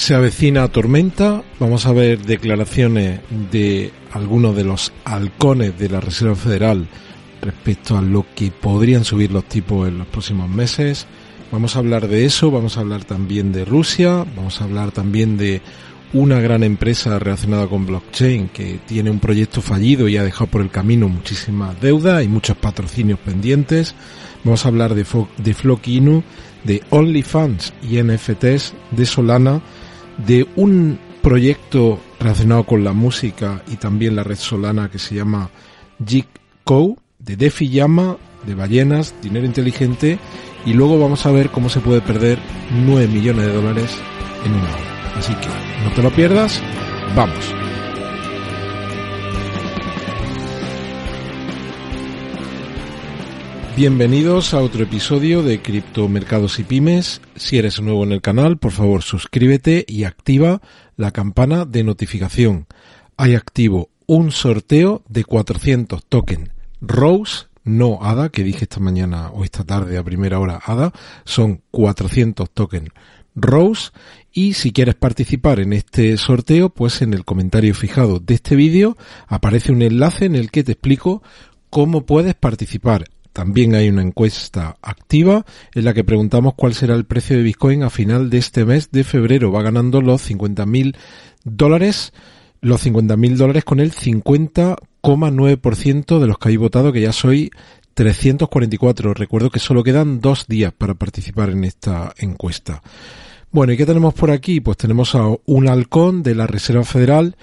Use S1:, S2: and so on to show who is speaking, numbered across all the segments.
S1: Se avecina tormenta, vamos a ver declaraciones de algunos de los halcones de la Reserva Federal respecto a lo que podrían subir los tipos en los próximos meses. Vamos a hablar de eso, vamos a hablar también de Rusia, vamos a hablar también de una gran empresa relacionada con blockchain que tiene un proyecto fallido y ha dejado por el camino muchísimas deudas y muchos patrocinios pendientes. Vamos a hablar de, de Flock Inu, de OnlyFans y NFTs, de Solana, de un proyecto relacionado con la música y también la red Solana que se llama Jigco, de Defi Llama, de ballenas, dinero inteligente y luego vamos a ver cómo se puede perder 9 millones de dólares en una hora. Así que no te lo pierdas, vamos. Bienvenidos a otro episodio de Criptomercados y Pymes. Si eres nuevo en el canal, por favor suscríbete y activa la campana de notificación. Hay activo un sorteo de 400 tokens Rose, no ADA, que dije esta mañana o esta tarde a primera hora ADA, son 400 tokens Rose y si quieres participar en este sorteo, pues en el comentario fijado de este vídeo aparece un enlace en el que te explico cómo puedes participar. También hay una encuesta activa en la que preguntamos cuál será el precio de Bitcoin a final de este mes de febrero. Va ganando los 50.000 dólares, los 50.000 dólares con el 50,9% de los que hay votado, que ya soy 344. Recuerdo que solo quedan dos días para participar en esta encuesta. Bueno, ¿y qué tenemos por aquí? Pues tenemos a un halcón de la Reserva Federal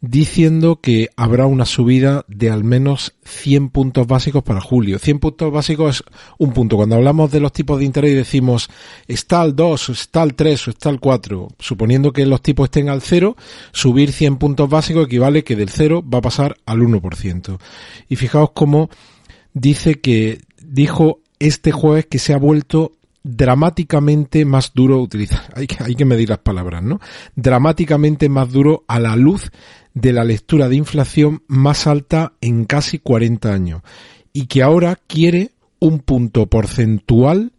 S1: diciendo que habrá una subida de al menos 100 puntos básicos para julio. 100 puntos básicos es un punto. Cuando hablamos de los tipos de interés y decimos está al 2, está al 3 o está al 4, suponiendo que los tipos estén al 0, subir 100 puntos básicos equivale que del 0 va a pasar al 1%. Y fijaos cómo dice que dijo este jueves que se ha vuelto dramáticamente más duro utilizar, hay que, hay que medir las palabras, ¿no? Dramáticamente más duro a la luz de la lectura de inflación más alta en casi 40 años y que ahora quiere un punto porcentual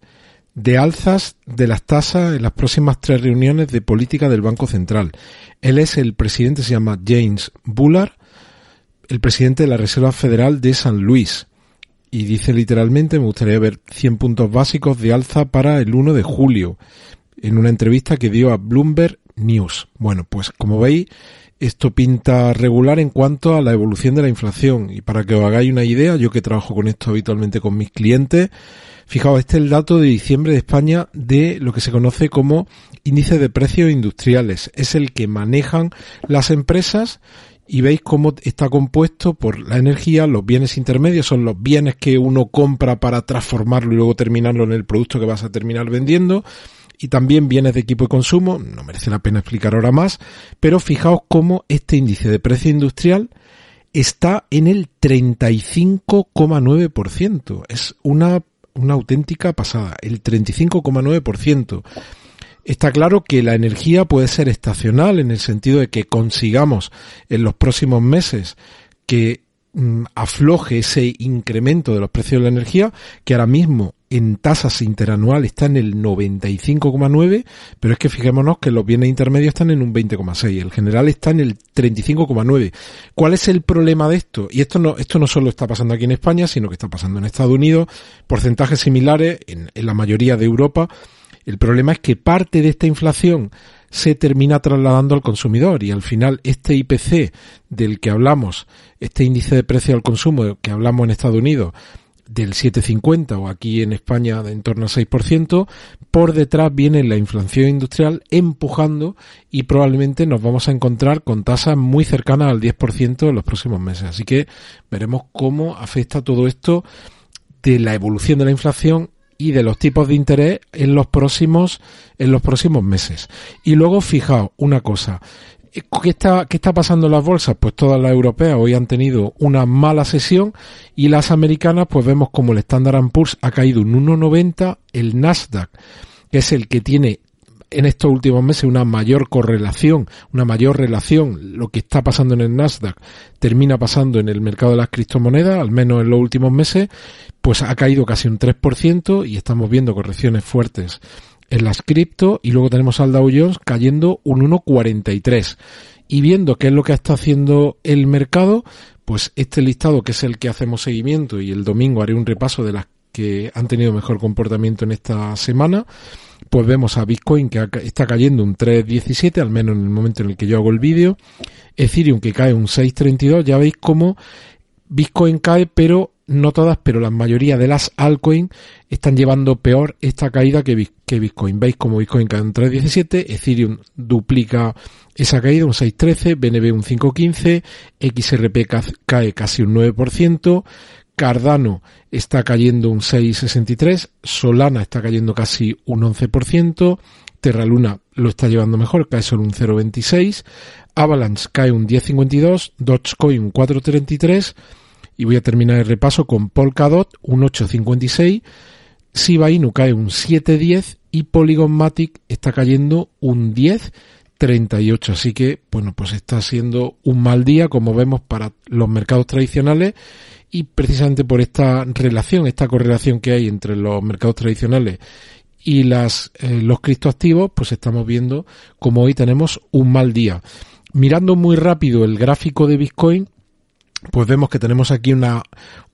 S1: de alzas de las tasas en las próximas tres reuniones de política del Banco Central. Él es el presidente, se llama James Bullard, el presidente de la Reserva Federal de San Luis. Y dice literalmente, me gustaría ver 100 puntos básicos de alza para el 1 de julio, en una entrevista que dio a Bloomberg News. Bueno, pues como veis, esto pinta regular en cuanto a la evolución de la inflación. Y para que os hagáis una idea, yo que trabajo con esto habitualmente con mis clientes, fijaos, este es el dato de diciembre de España de lo que se conoce como índice de precios industriales. Es el que manejan las empresas y veis cómo está compuesto por la energía, los bienes intermedios, son los bienes que uno compra para transformarlo y luego terminarlo en el producto que vas a terminar vendiendo y también bienes de equipo de consumo, no merece la pena explicar ahora más, pero fijaos cómo este índice de precio industrial está en el 35,9%. Es una, una auténtica pasada, el 35,9%. Está claro que la energía puede ser estacional en el sentido de que consigamos en los próximos meses que mm, afloje ese incremento de los precios de la energía, que ahora mismo en tasas interanual está en el 95,9, pero es que fijémonos que los bienes intermedios están en un 20,6, el general está en el 35,9. ¿Cuál es el problema de esto? Y esto no, esto no solo está pasando aquí en España, sino que está pasando en Estados Unidos, porcentajes similares en, en la mayoría de Europa. El problema es que parte de esta inflación se termina trasladando al consumidor y al final este IPC del que hablamos, este índice de precio al consumo que hablamos en Estados Unidos, del 7,50 o aquí en España de en torno al 6%, por detrás viene la inflación industrial empujando y probablemente nos vamos a encontrar con tasas muy cercanas al 10% en los próximos meses. Así que veremos cómo afecta todo esto de la evolución de la inflación y de los tipos de interés en los próximos, en los próximos meses. Y luego, fijaos una cosa. ¿Qué está, ¿Qué está pasando en las bolsas? Pues todas las europeas hoy han tenido una mala sesión y las americanas pues vemos como el Standard Poor's ha caído un 1,90, el Nasdaq, que es el que tiene en estos últimos meses una mayor correlación, una mayor relación, lo que está pasando en el Nasdaq termina pasando en el mercado de las criptomonedas, al menos en los últimos meses, pues ha caído casi un 3% y estamos viendo correcciones fuertes en las cripto y luego tenemos al Dow Jones cayendo un 1,43. Y viendo qué es lo que está haciendo el mercado, pues este listado que es el que hacemos seguimiento y el domingo haré un repaso de las que han tenido mejor comportamiento en esta semana, pues vemos a Bitcoin que está cayendo un 3.17, al menos en el momento en el que yo hago el vídeo, Ethereum que cae un 6.32, ya veis cómo Bitcoin cae, pero no todas, pero la mayoría de las altcoins están llevando peor esta caída que, Bitcoin. Veis como Bitcoin cae un 3.17, Ethereum duplica esa caída, un 6.13, BNB un 5.15, XRP cae casi un 9%, Cardano está cayendo un 6,63, Solana está cayendo casi un 11%, Terra Luna lo está llevando mejor, cae solo un 0,26, Avalanche cae un 10,52, Dogecoin un 4,33 y voy a terminar el repaso con Polkadot un 8,56, Shiba Inu cae un 7,10 y Polygon Matic está cayendo un 10,38. Así que, bueno, pues está siendo un mal día, como vemos, para los mercados tradicionales y precisamente por esta relación, esta correlación que hay entre los mercados tradicionales y las, eh, los criptoactivos, pues estamos viendo como hoy tenemos un mal día. Mirando muy rápido el gráfico de Bitcoin, pues vemos que tenemos aquí una,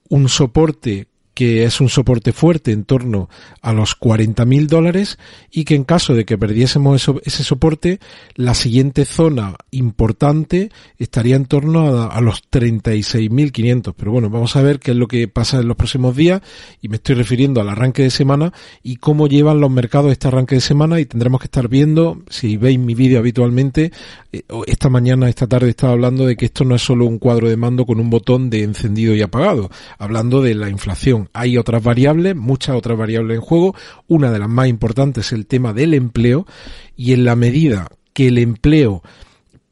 S1: un soporte que es un soporte fuerte en torno a los 40.000 dólares y que en caso de que perdiésemos ese soporte, la siguiente zona importante estaría en torno a, a los 36.500. Pero bueno, vamos a ver qué es lo que pasa en los próximos días y me estoy refiriendo al arranque de semana y cómo llevan los mercados este arranque de semana y tendremos que estar viendo, si veis mi vídeo habitualmente, eh, esta mañana, esta tarde estaba hablando de que esto no es solo un cuadro de mando con un botón de encendido y apagado, hablando de la inflación hay otras variables, muchas otras variables en juego. Una de las más importantes es el tema del empleo y en la medida que el empleo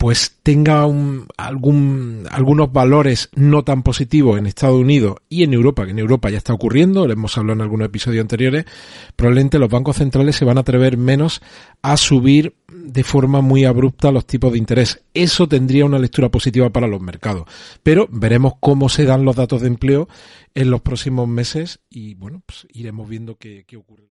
S1: pues tenga un, algún, algunos valores no tan positivos en Estados Unidos y en Europa, que en Europa ya está ocurriendo, lo hemos hablado en algunos episodios anteriores, probablemente los bancos centrales se van a atrever menos a subir de forma muy abrupta los tipos de interés. Eso tendría una lectura positiva para los mercados. Pero veremos cómo se dan los datos de empleo en los próximos meses y bueno, pues iremos viendo qué, qué ocurre.